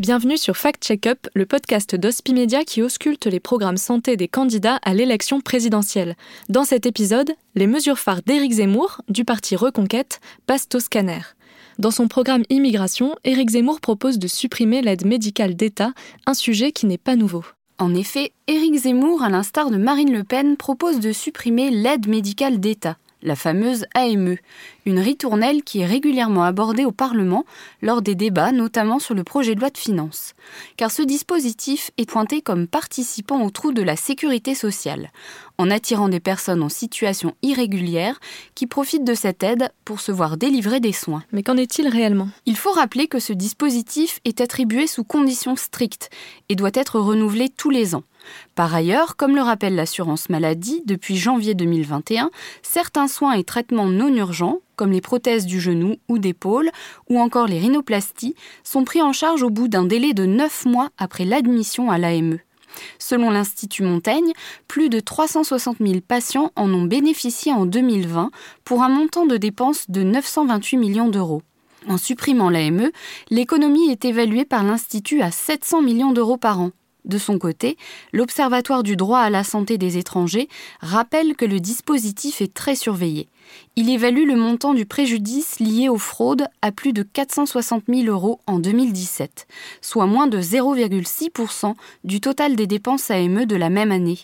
Bienvenue sur Fact Checkup, le podcast d'Hospimedia qui ausculte les programmes santé des candidats à l'élection présidentielle. Dans cet épisode, les mesures phares d'Éric Zemmour, du parti Reconquête, passent au scanner. Dans son programme Immigration, Éric Zemmour propose de supprimer l'aide médicale d'État, un sujet qui n'est pas nouveau. En effet, Éric Zemmour, à l'instar de Marine Le Pen, propose de supprimer l'aide médicale d'État la fameuse AME, une ritournelle qui est régulièrement abordée au Parlement lors des débats, notamment sur le projet de loi de finances. Car ce dispositif est pointé comme participant au trou de la sécurité sociale, en attirant des personnes en situation irrégulière qui profitent de cette aide pour se voir délivrer des soins. Mais qu'en est-il réellement? Il faut rappeler que ce dispositif est attribué sous conditions strictes et doit être renouvelé tous les ans. Par ailleurs, comme le rappelle l'assurance maladie, depuis janvier 2021, certains soins et traitements non urgents, comme les prothèses du genou ou d'épaule, ou encore les rhinoplasties, sont pris en charge au bout d'un délai de 9 mois après l'admission à l'AME. Selon l'Institut Montaigne, plus de 360 000 patients en ont bénéficié en 2020 pour un montant de dépenses de 928 millions d'euros. En supprimant l'AME, l'économie est évaluée par l'Institut à 700 millions d'euros par an. De son côté, l'Observatoire du droit à la santé des étrangers rappelle que le dispositif est très surveillé. Il évalue le montant du préjudice lié aux fraudes à plus de 460 000 euros en 2017, soit moins de 0,6% du total des dépenses AME de la même année.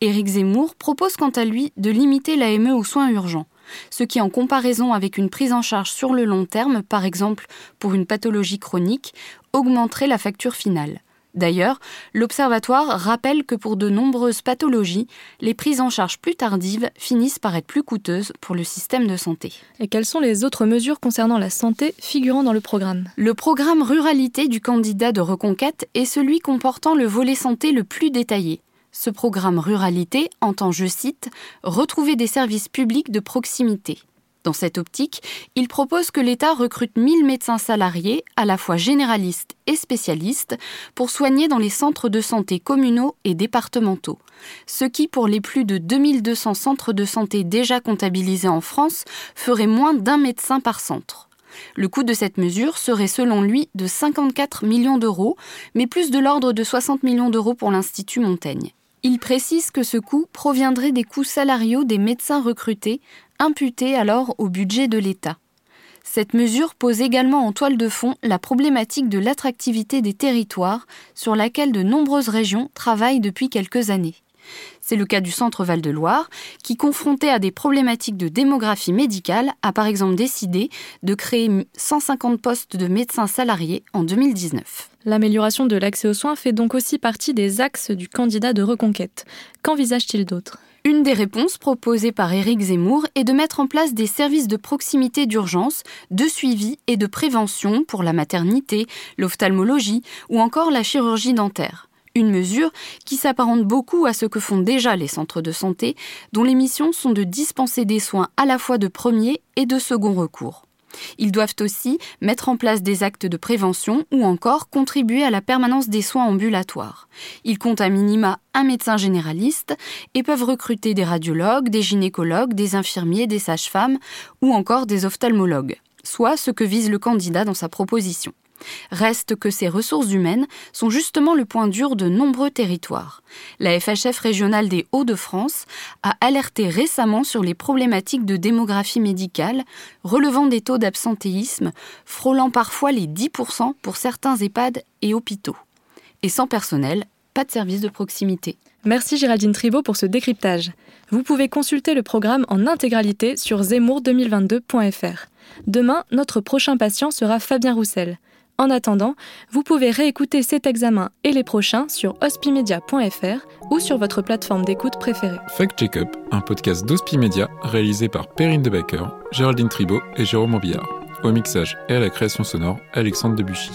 Éric Zemmour propose quant à lui de limiter l'AME aux soins urgents, ce qui en comparaison avec une prise en charge sur le long terme, par exemple pour une pathologie chronique, augmenterait la facture finale. D'ailleurs, l'Observatoire rappelle que pour de nombreuses pathologies, les prises en charge plus tardives finissent par être plus coûteuses pour le système de santé. Et quelles sont les autres mesures concernant la santé figurant dans le programme? Le programme Ruralité du candidat de reconquête est celui comportant le volet santé le plus détaillé. Ce programme Ruralité entend, je cite, retrouver des services publics de proximité. Dans cette optique, il propose que l'État recrute 1000 médecins salariés, à la fois généralistes et spécialistes, pour soigner dans les centres de santé communaux et départementaux. Ce qui, pour les plus de 2200 centres de santé déjà comptabilisés en France, ferait moins d'un médecin par centre. Le coût de cette mesure serait selon lui de 54 millions d'euros, mais plus de l'ordre de 60 millions d'euros pour l'Institut Montaigne. Il précise que ce coût proviendrait des coûts salariaux des médecins recrutés, imputés alors au budget de l'État. Cette mesure pose également en toile de fond la problématique de l'attractivité des territoires sur laquelle de nombreuses régions travaillent depuis quelques années. C'est le cas du Centre Val-de-Loire, qui, confronté à des problématiques de démographie médicale, a par exemple décidé de créer 150 postes de médecins salariés en 2019. L'amélioration de l'accès aux soins fait donc aussi partie des axes du candidat de reconquête. Qu'envisage-t-il d'autre? Une des réponses proposées par Éric Zemmour est de mettre en place des services de proximité d'urgence, de suivi et de prévention pour la maternité, l'ophtalmologie ou encore la chirurgie dentaire. Une mesure qui s'apparente beaucoup à ce que font déjà les centres de santé, dont les missions sont de dispenser des soins à la fois de premier et de second recours. Ils doivent aussi mettre en place des actes de prévention ou encore contribuer à la permanence des soins ambulatoires. Ils comptent à minima un médecin généraliste et peuvent recruter des radiologues, des gynécologues, des infirmiers, des sages-femmes ou encore des ophtalmologues, soit ce que vise le candidat dans sa proposition. Reste que ces ressources humaines sont justement le point dur de nombreux territoires. La FHF régionale des Hauts-de-France a alerté récemment sur les problématiques de démographie médicale, relevant des taux d'absentéisme frôlant parfois les 10% pour certains EHPAD et hôpitaux. Et sans personnel, pas de service de proximité. Merci Géraldine Tribault pour ce décryptage. Vous pouvez consulter le programme en intégralité sur zemmour2022.fr. Demain, notre prochain patient sera Fabien Roussel. En attendant, vous pouvez réécouter cet examen et les prochains sur hospimedia.fr ou sur votre plateforme d'écoute préférée. Fact Check Up, un podcast d'Hospimedia réalisé par Perrine Debacker, Géraldine Tribault et Jérôme Morbillard. Au mixage et à la création sonore, Alexandre Debuchy.